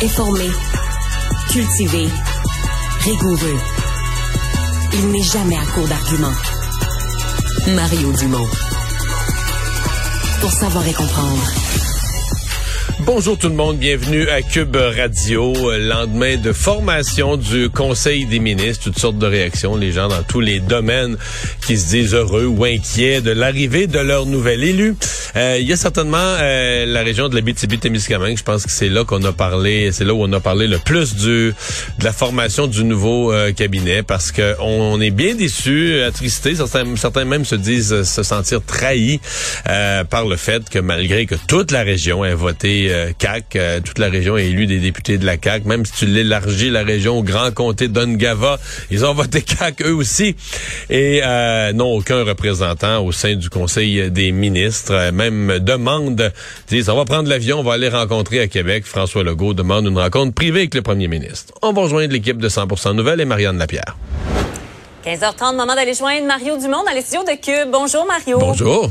Informé, cultivé, rigoureux. Il n'est jamais à court d'arguments. Mario Dumont. Pour savoir et comprendre. Bonjour tout le monde, bienvenue à Cube Radio. Lendemain de formation du Conseil des ministres, toutes sortes de réactions, les gens dans tous les domaines qui se disent heureux ou inquiets de l'arrivée de leur nouvel élu. Euh, il y a certainement euh, la région de la témiscamingue je pense que c'est là qu'on a parlé, c'est là où on a parlé le plus de la formation du nouveau euh, cabinet parce que on est bien déçus, attristés, certains, certains même se disent se sentir trahis par le fait que malgré que toute la région ait voté euh, CAC. Euh, toute la région a élu des députés de la CAC. Même si tu l'élargis la région au grand comté d'Ongava, ils ont voté CAC eux aussi et euh, n'ont aucun représentant au sein du Conseil des ministres. Même demande, disent, on va prendre l'avion, on va aller rencontrer à Québec. François Legault demande une rencontre privée avec le premier ministre. On va rejoindre l'équipe de 100% Nouvelles et Marianne Lapierre. 15h30, moment d'aller joindre Mario Dumont dans les studios de Cube. Bonjour Mario. Bonjour.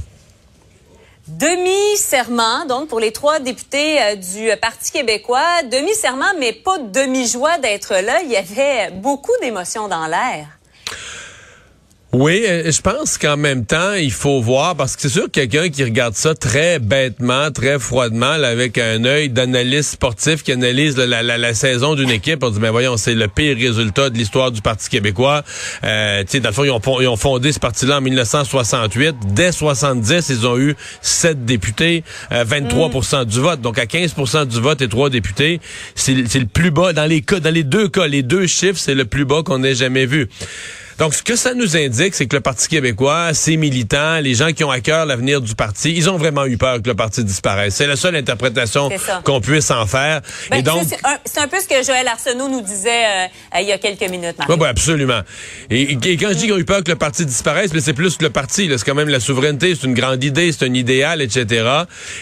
Demi-serment, donc, pour les trois députés euh, du Parti québécois. Demi-serment, mais pas demi-joie d'être là. Il y avait beaucoup d'émotions dans l'air. Oui, je pense qu'en même temps, il faut voir, parce que c'est sûr que quelqu'un qui regarde ça très bêtement, très froidement, avec un œil d'analyste sportif qui analyse la, la, saison d'une équipe, on dit, ben voyons, c'est le pire résultat de l'histoire du Parti québécois. Euh, tu sais, dans le fond, ils ont, ils ont fondé ce parti-là en 1968. Dès 70, ils ont eu sept députés, 23% euh, du vote. Donc, à 15% du vote et trois députés, c'est le plus bas. Dans les cas, dans les deux cas, les deux chiffres, c'est le plus bas qu'on ait jamais vu. Donc, ce que ça nous indique, c'est que le Parti québécois, ses militants, les gens qui ont à cœur l'avenir du parti, ils ont vraiment eu peur que le parti disparaisse. C'est la seule interprétation qu'on puisse en faire. Ben, et donc, c'est un, peu ce que Joël Arsenault nous disait euh, il y a quelques minutes. Oui, ben, absolument. Et, quand je dis qu'ils ont eu peur que le parti disparaisse, mais c'est plus que le parti. C'est quand même la souveraineté, c'est une grande idée, c'est un idéal, etc.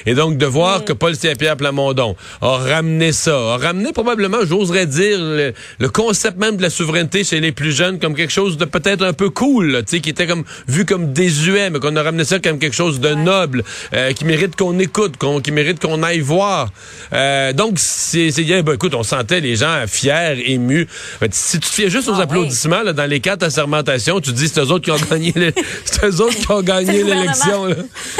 Et donc, de voir mm. que Paul Saint-Pierre Plamondon a ramené ça, a ramené probablement, j'oserais dire, le, le concept même de la souveraineté chez les plus jeunes comme quelque chose de peut-être un peu cool, tu sais, qui était comme vu comme désuet, mais qu'on a ramené ça comme quelque chose de noble, euh, qui mérite qu'on écoute, qu'on, qui mérite qu'on aille voir. Euh, donc, c'est, c'est ben, écoute, on sentait les gens fiers, émus. si tu te fiais juste aux ah applaudissements là, dans les quatre assermentations, tu dis c'est eux autres qui ont gagné, c'est eux autres qui ont gagné l'élection.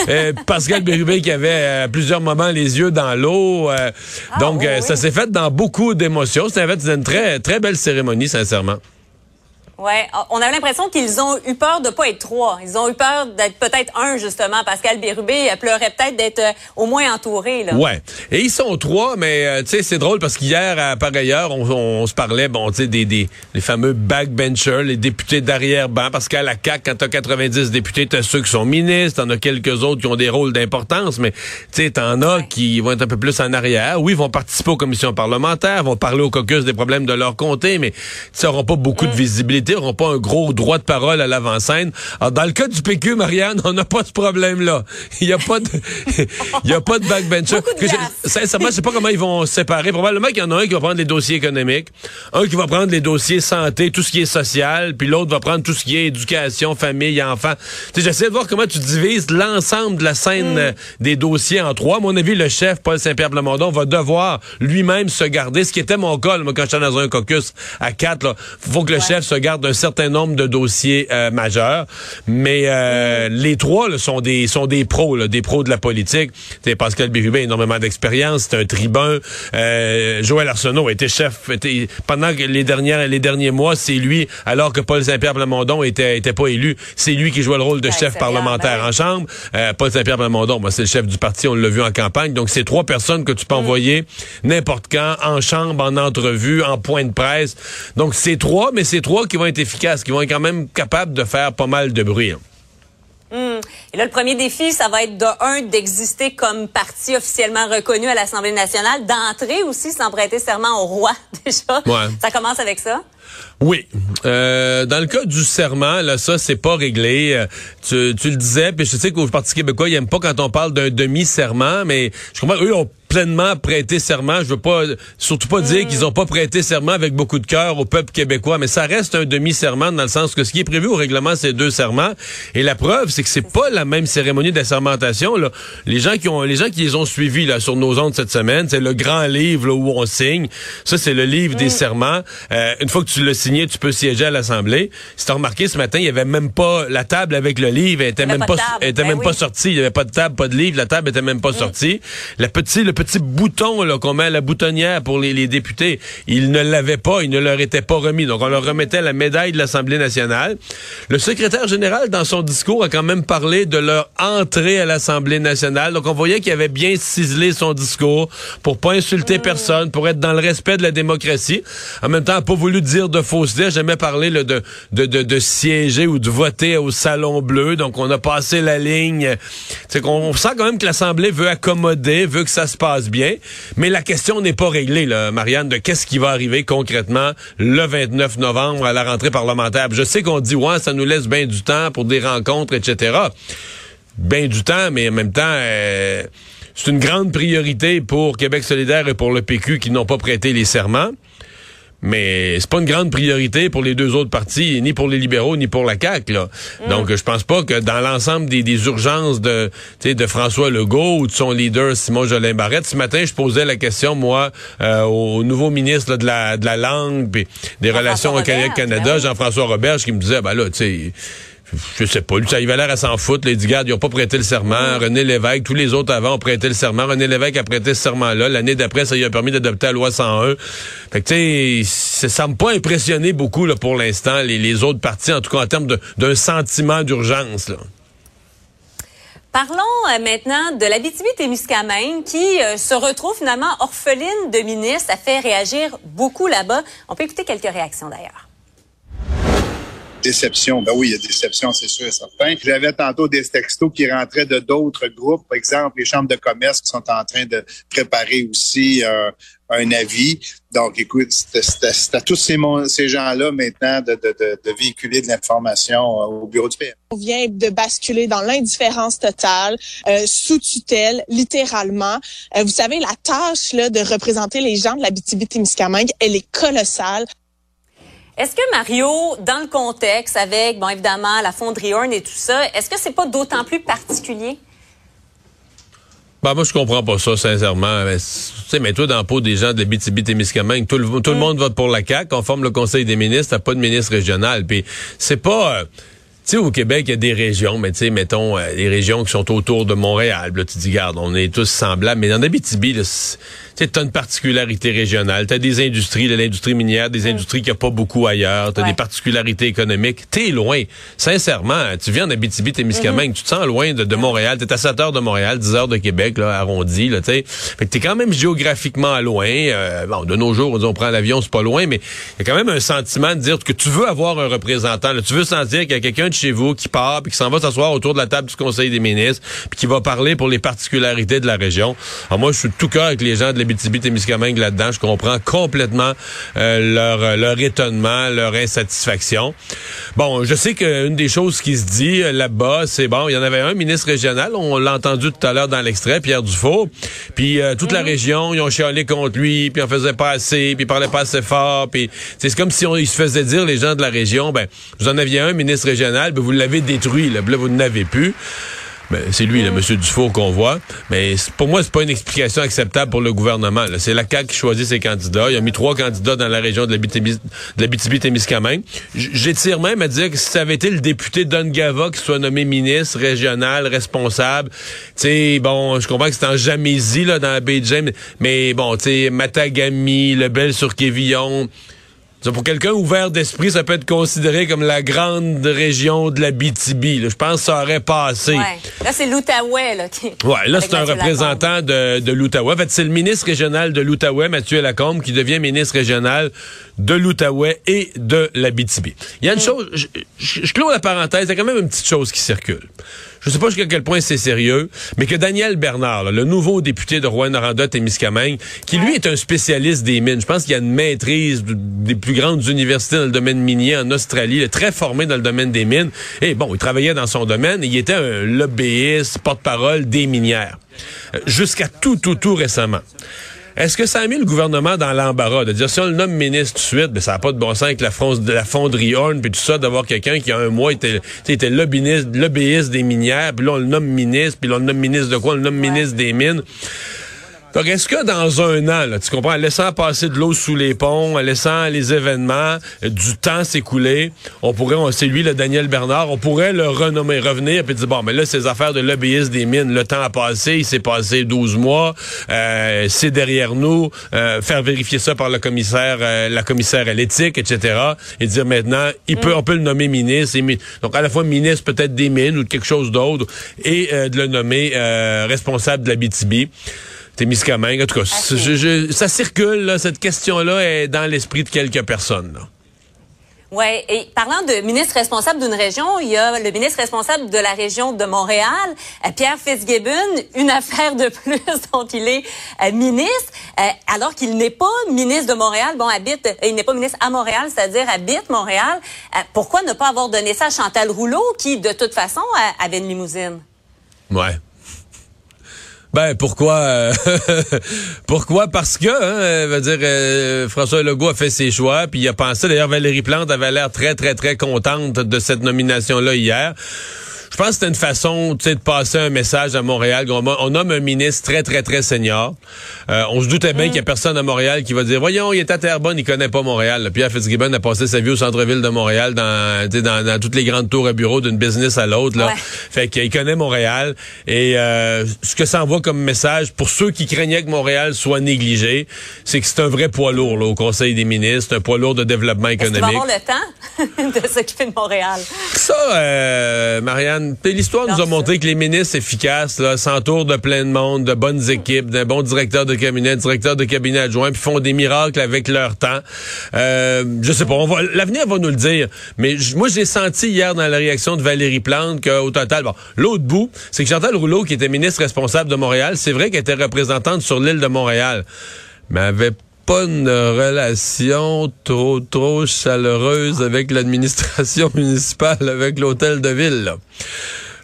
euh, Pascal Bérubé qui avait à plusieurs moments les yeux dans l'eau. Ah, donc, ça s'est fait dans beaucoup d'émotions. C'était une très très belle cérémonie, sincèrement. Ouais, on avait l'impression qu'ils ont eu peur de pas être trois. Ils ont eu peur d'être peut-être un justement. Pascal Bérubé pleurait peut-être d'être euh, au moins entouré. Là. Ouais. Et ils sont trois, mais euh, tu sais c'est drôle parce qu'hier à par ailleurs on, on, se parlait bon tu sais des, des les fameux backbenchers, les députés d'arrière banc parce qu'à la CAC quand t'as 90 députés t'as ceux qui sont ministres, t'en as quelques autres qui ont des rôles d'importance, mais tu sais t'en as qui vont être un peu plus en arrière. Oui, ils vont participer aux commissions parlementaires, vont parler au caucus des problèmes de leur comté, mais ils n'auront pas beaucoup de mm. Visibilité n'auront pas un gros droit de parole à l'avant-scène. Alors, dans le cas du PQ, Marianne, on n'a pas ce problème-là. Il n'y a pas de, il y a pas de backbencher. Sincèrement, je sais pas comment ils vont se séparer. Probablement qu'il y en a un qui va prendre les dossiers économiques, un qui va prendre les dossiers santé, tout ce qui est social, puis l'autre va prendre tout ce qui est éducation, famille, enfants. Tu sais, j'essaie de voir comment tu divises l'ensemble de la scène mm. euh, des dossiers en trois. À mon avis, le chef, Paul Saint-Pierre Plamondon, va devoir lui-même se garder, ce qui était mon cas, moi, quand j'étais dans un caucus à quatre, là. Faut que le chef se garde d'un certain nombre de dossiers euh, majeurs. Mais euh, les trois là, sont des sont des pros, là, des pros de la politique. T'sais, Pascal Bérubé a énormément d'expérience, c'est un tribun. Euh, Joël Arsenault était chef était, pendant les dernières les derniers mois, c'est lui, alors que Paul Saint-Pierre Plamondon était était pas élu, c'est lui qui jouait le rôle de chef parlementaire ben en chambre. Euh, Paul Saint-Pierre Plamondon, moi c'est le chef du parti, on l'a vu en campagne. Donc c'est trois personnes que tu peux envoyer n'importe quand en chambre, en entrevue, en point de presse. Donc c'est trois, mais c'est trois qui vont être efficaces, qui vont être quand même capables de faire pas mal de bruit. hein. Hmm. Et là, le premier défi, ça va être de un d'exister comme parti officiellement reconnu à l'Assemblée nationale, d'entrer aussi sans prêter serment au roi déjà. Ouais. Ça commence avec ça? Oui. Euh, dans le cas du serment, là, ça, c'est pas réglé. Euh, Tu, tu le disais, puis je sais qu'au Parti québécois, ils aiment pas quand on parle d'un demi-serment, mais je comprends, eux ont pleinement prêté serment. Je veux pas, surtout pas dire qu'ils ont pas prêté serment avec beaucoup de cœur au peuple québécois, mais ça reste un demi-serment dans le sens que ce qui est prévu au règlement, c'est deux serments. Et la preuve, c'est que c'est pas la même cérémonie d'assermentation, là. Les gens qui ont, les gens qui les ont suivis, là, sur nos ondes cette semaine, c'est le grand livre, là, où on signe. Ça, c'est le livre des serments. Euh, une fois que tu l'as signé, tu peux siéger à l'Assemblée. Si t'as remarqué ce matin, il y avait même pas la table avec le livre, elle était même pas elle était Ben même pas sortie. Il y avait pas de table, pas de livre, la table était même pas sortie. Le petit, le petit bouton, là, qu'on met à la boutonnière pour les, les députés, ils ne l'avaient pas, il ne leur était pas remis. Donc, on leur remettait la médaille de l'Assemblée nationale. Le secrétaire général, dans son discours, a quand même parlé de leur entrée à l'Assemblée nationale. Donc, on voyait qu'il avait bien ciselé son discours pour pas insulter personne, pour être dans le respect de la démocratie. En même temps, il a pas voulu dire de fausseté, jamais parlé de, de, de, de siéger ou de voter au Salon Bleu. Donc, on a passé la ligne. C'est qu'on on sent quand même que l'Assemblée veut accommoder, veut que ça se passe bien. Mais la question n'est pas réglée, Marianne, de qu'est-ce qui va arriver concrètement le 29 novembre à la rentrée parlementaire. Je sais qu'on dit, ouais, ça nous laisse bien du temps pour des rencontres, etc. Bien du temps, mais en même temps, euh, c'est une grande priorité pour Québec solidaire et pour le PQ qui n'ont pas prêté les serments. Mais c'est pas une grande priorité pour les deux autres partis, ni pour les libéraux, ni pour la CAQ. Là. Donc, je pense pas que dans l'ensemble des, des urgences de, tu sais, de François Legault ou de son leader Simon Jolin Barrette, ce matin, je posais la question, moi, euh, au nouveau ministre là, de, la, de la langue puis des relations au Québec-Canada, ben. Jean-François Roberge, qui me disait, ben là, tu sais je sais pas, lui, ça, il avait l'air à s'en foutre. Les Garde, ils ont pas prêté le serment. René Lévesque, tous les autres avant ont prêté le serment. René Lévesque a prêté ce serment-là. L'année d'après, ça lui a permis d'adopter la loi 101. Fait que, tu sais, ça semble pas impressionner beaucoup, là, pour l'instant, les, les autres partis, en tout cas en termes d'un sentiment d'urgence, là. Parlons euh, maintenant de la témiscamingue qui euh, se retrouve finalement orpheline de ministre. Ça fait réagir beaucoup là-bas. On peut écouter quelques réactions d'ailleurs. Déception, ben oui, il y a déception, c'est sûr et certain. J'avais tantôt des textos qui rentraient de d'autres groupes, par exemple les chambres de commerce qui sont en train de préparer aussi euh, un avis. Donc, écoute, c'est à- tous ces, gens-là maintenant de, de, de, véhiculer de l'information euh, au bureau du PM. On vient de basculer dans l'indifférence totale, euh, sous tutelle, littéralement. Euh, vous savez, la tâche là, de représenter les gens de la témiscamingue elle est colossale. Est-ce que Mario, dans le contexte avec, bon, évidemment, la fonderie Horn et tout ça, est-ce que c'est pas d'autant plus particulier? Ben, moi, je comprends pas ça, sincèrement. Mais, Tu sais, mais toi, dans la peau des gens de la BTB-Témiscamingue, tout, le, tout le monde vote pour la CAQ, on forme le Conseil des ministres, t'as pas de ministre régional. Puis c'est pas... euh, tu sais, au Québec, il y a des régions, mais tu sais, mettons, euh, les régions qui sont autour de Montréal. Là, tu dis, garde, on est tous semblables. Mais dans l'Abitibi, là, c'est- tu t'as une particularité régionale. T'as des industries, là, l'industrie minière, des industries qu'il n'y a pas beaucoup ailleurs. T'as Ouais. des particularités économiques. T'es loin. Sincèrement, tu viens d'Abitibi, Témiscamingue, tu te sens loin de, de Montréal. T'es à 7 heures de Montréal, 10 heures de Québec, là, arrondi, là, tu sais. Fait que t'es quand même géographiquement loin. Euh, bon, de nos jours, on dit on prend l'avion, c'est pas loin, mais il y a quand même un sentiment de dire que tu veux avoir un représentant. là. Tu veux sentir qu'il y a quelqu'un de chez vous qui part, puis qui s'en va s'asseoir autour de la table du Conseil des ministres, puis qui va parler pour les particularités de la région. Alors moi, je suis de tout cœur avec les gens de l'Abitibi-Témiscamingue là-dedans. Je comprends complètement euh, leur, leur étonnement, leur insatisfaction. Bon, je sais qu'une des choses qui se dit euh, là-bas, c'est bon, il y en avait un ministre régional, on l'a entendu tout à l'heure dans l'extrait, Pierre Dufault, puis euh, toute la région, ils ont chialé contre lui, puis on faisait pas assez, puis il parlait pas assez fort, puis c'est comme si on, ils se faisaient dire, les gens de la région, ben, vous en aviez un ministre régional, ben, vous l'avez détruit, là, là, vous n'avez plus. Ben, c'est lui, le monsieur Dufour qu'on voit. Mais pour moi, c'est pas une explication acceptable pour le gouvernement. là. C'est la CAQ qui choisit ses candidats. Il a mis trois candidats dans la région de l'Abitibi- de l'Abitibi-Témiscamingue. J'étire même à dire que si ça avait été le député Don Gava qui soit nommé ministre régional, responsable, tu sais, bon, je comprends que c'est en Jamésie, là, dans la baie de James, mais bon, tu sais, Matagami, le Pour quelqu'un ouvert d'esprit, ça peut être considéré comme la grande région de la BTB. Je pense que ça aurait passé. Ouais. Là, c'est l'Outaouais, là. Qui... Ouais, là, c'est un Mathieu Lacombe. représentant de, de l'Outaouais. En fait, c'est le ministre régional de l'Outaouais, Mathieu Lacombe, qui devient ministre régional de l'Outaouais et de l'Abitibi. Il y a une chose, je, je, je clôt la parenthèse, il y a quand même une petite chose qui circule. Je sais pas jusqu'à quel point c'est sérieux, mais que Daniel Bernard, là, le nouveau député de Rouen-Noranda et Miscamingue, qui lui est un spécialiste des mines, je pense qu'il a une maîtrise de- des plus grandes universités dans le domaine minier en Australie, il est très formé dans le domaine des mines. Et bon, il travaillait dans son domaine, il était un lobbyiste, porte-parole des minières. Euh, Jusqu'à tout, tout, tout récemment. Est-ce que ça a mis le gouvernement dans l'embarras de dire si on le nomme ministre tout de suite, ben ça n'a pas de bon sens avec la, fronde- de la fonderie puis tout ça, d'avoir quelqu'un qui a un mois était lobbyiste, lobbyiste des minières, puis là on le nomme ministre, puis là on le nomme ministre de quoi, on le nomme ministre des mines. Donc, est-ce que dans un an, là, tu comprends, en laissant passer de l'eau sous les ponts, en laissant les événements, euh, du temps s'écouler, on pourrait, on- c'est lui, le Daniel Bernard, on pourrait le renommer, revenir, puis dire, bon, mais là, ces affaires de lobbyiste des mines, le temps a passé, il s'est passé 12 mois, euh, c'est derrière nous, euh, faire vérifier ça par le commissaire, euh, la commissaire à l'éthique, etc., et dire maintenant, il peut, on peut le nommer ministre, et donc à la fois ministre peut-être des mines ou de quelque chose d'autre, et euh, de le nommer euh, responsable de la BTB. Témiscamingue. En tout cas, c- je- je- ça circule, là, cette question-là est dans l'esprit de quelques personnes. là. Oui, et parlant de ministre responsable d'une région, il y a le ministre responsable de la région de Montréal, euh, Pierre Fitzgibbon, une affaire de plus dont il est euh, ministre, euh, alors qu'il n'est pas ministre de Montréal, bon, habite, il n'est pas ministre à Montréal, c'est-à-dire habite Montréal. Euh, pourquoi ne pas avoir donné ça à Chantal Rouleau, qui, de toute façon, avait une limousine? Ouais. Ben pourquoi euh, pourquoi? Parce que hein, dire euh, François Legault a fait ses choix puis il a pensé d'ailleurs Valérie Plante avait l'air très très très contente de cette nomination là hier. Je pense que c'était une façon de passer un message à Montréal. On, on nomme un ministre très, très, très senior. Euh, on se doutait bien qu'il y a personne à Montréal qui va dire Voyons, il est à Terrebonne, il connaît pas Montréal. Là, Pierre Fitzgibbon a passé sa vie au centre-ville de Montréal, dans, dans, dans toutes les grandes tours à bureau d'une business à l'autre. là. Ouais. Fait qu'il connaît Montréal. Et euh, ce que ça envoie comme message pour ceux qui craignaient que Montréal soit négligé, c'est que c'est un vrai poids lourd là, au Conseil des ministres, un poids lourd de développement Est-ce qu'il va économique. avoir le temps de s'occuper de Montréal? Ça, euh, Marianne, l'histoire nous a montré que les ministres efficaces s'entourent de plein de monde, de bonnes équipes, d'un bon directeur de cabinet, directeur de cabinet adjoint, puis font des miracles avec leur temps. Euh, je sais pas, on va, l'avenir va nous le dire. Mais moi, j'ai senti hier dans la réaction de Valérie Plante qu'au total, bon, l'autre bout, c'est que Chantal Rouleau, qui était ministre responsable de Montréal, c'est vrai qu'elle était représentante sur l'île de Montréal, mais elle avait pas une relation trop trop chaleureuse avec l'administration municipale, avec l'hôtel de ville. Là.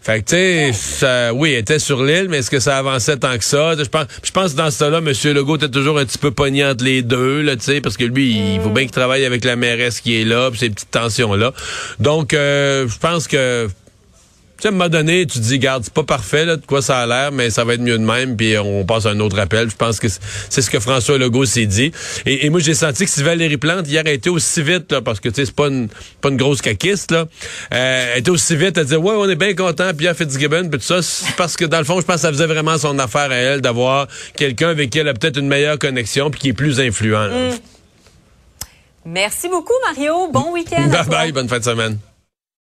Fait que, tu sais, ça- oui, elle était sur l'île, mais est-ce que ça avançait tant que ça? Je pense, je pense que dans ce temps-là, M. Legault était toujours un petit peu pogné entre les deux, là, tu sais, parce que lui, il faut bien qu'il travaille avec la mairesse qui est là, puis ces petites tensions-là. Donc, euh, je pense que sais, à un moment donné, tu te dis, garde, c'est pas parfait, là, de quoi ça a l'air, mais ça va être mieux de même, puis on passe à un autre appel. Je pense que c'est- ce que François Legault s'est dit. Et, et moi, j'ai senti que si Valérie Plante, hier, a été aussi vite, là, parce que, tu sais, c'est pas une, pas une grosse caquiste, là, euh, elle était aussi vite à dire, ouais, on est bien content, Pierre Fitzgibbon, puis tout ça, parce que, dans le fond, je pense que ça faisait vraiment son affaire à elle d'avoir quelqu'un avec qui elle a peut-être une meilleure connexion, puis qui est plus influent. là. Merci beaucoup, Mario. Bon week-end. à Bye bye, bonne fin de semaine.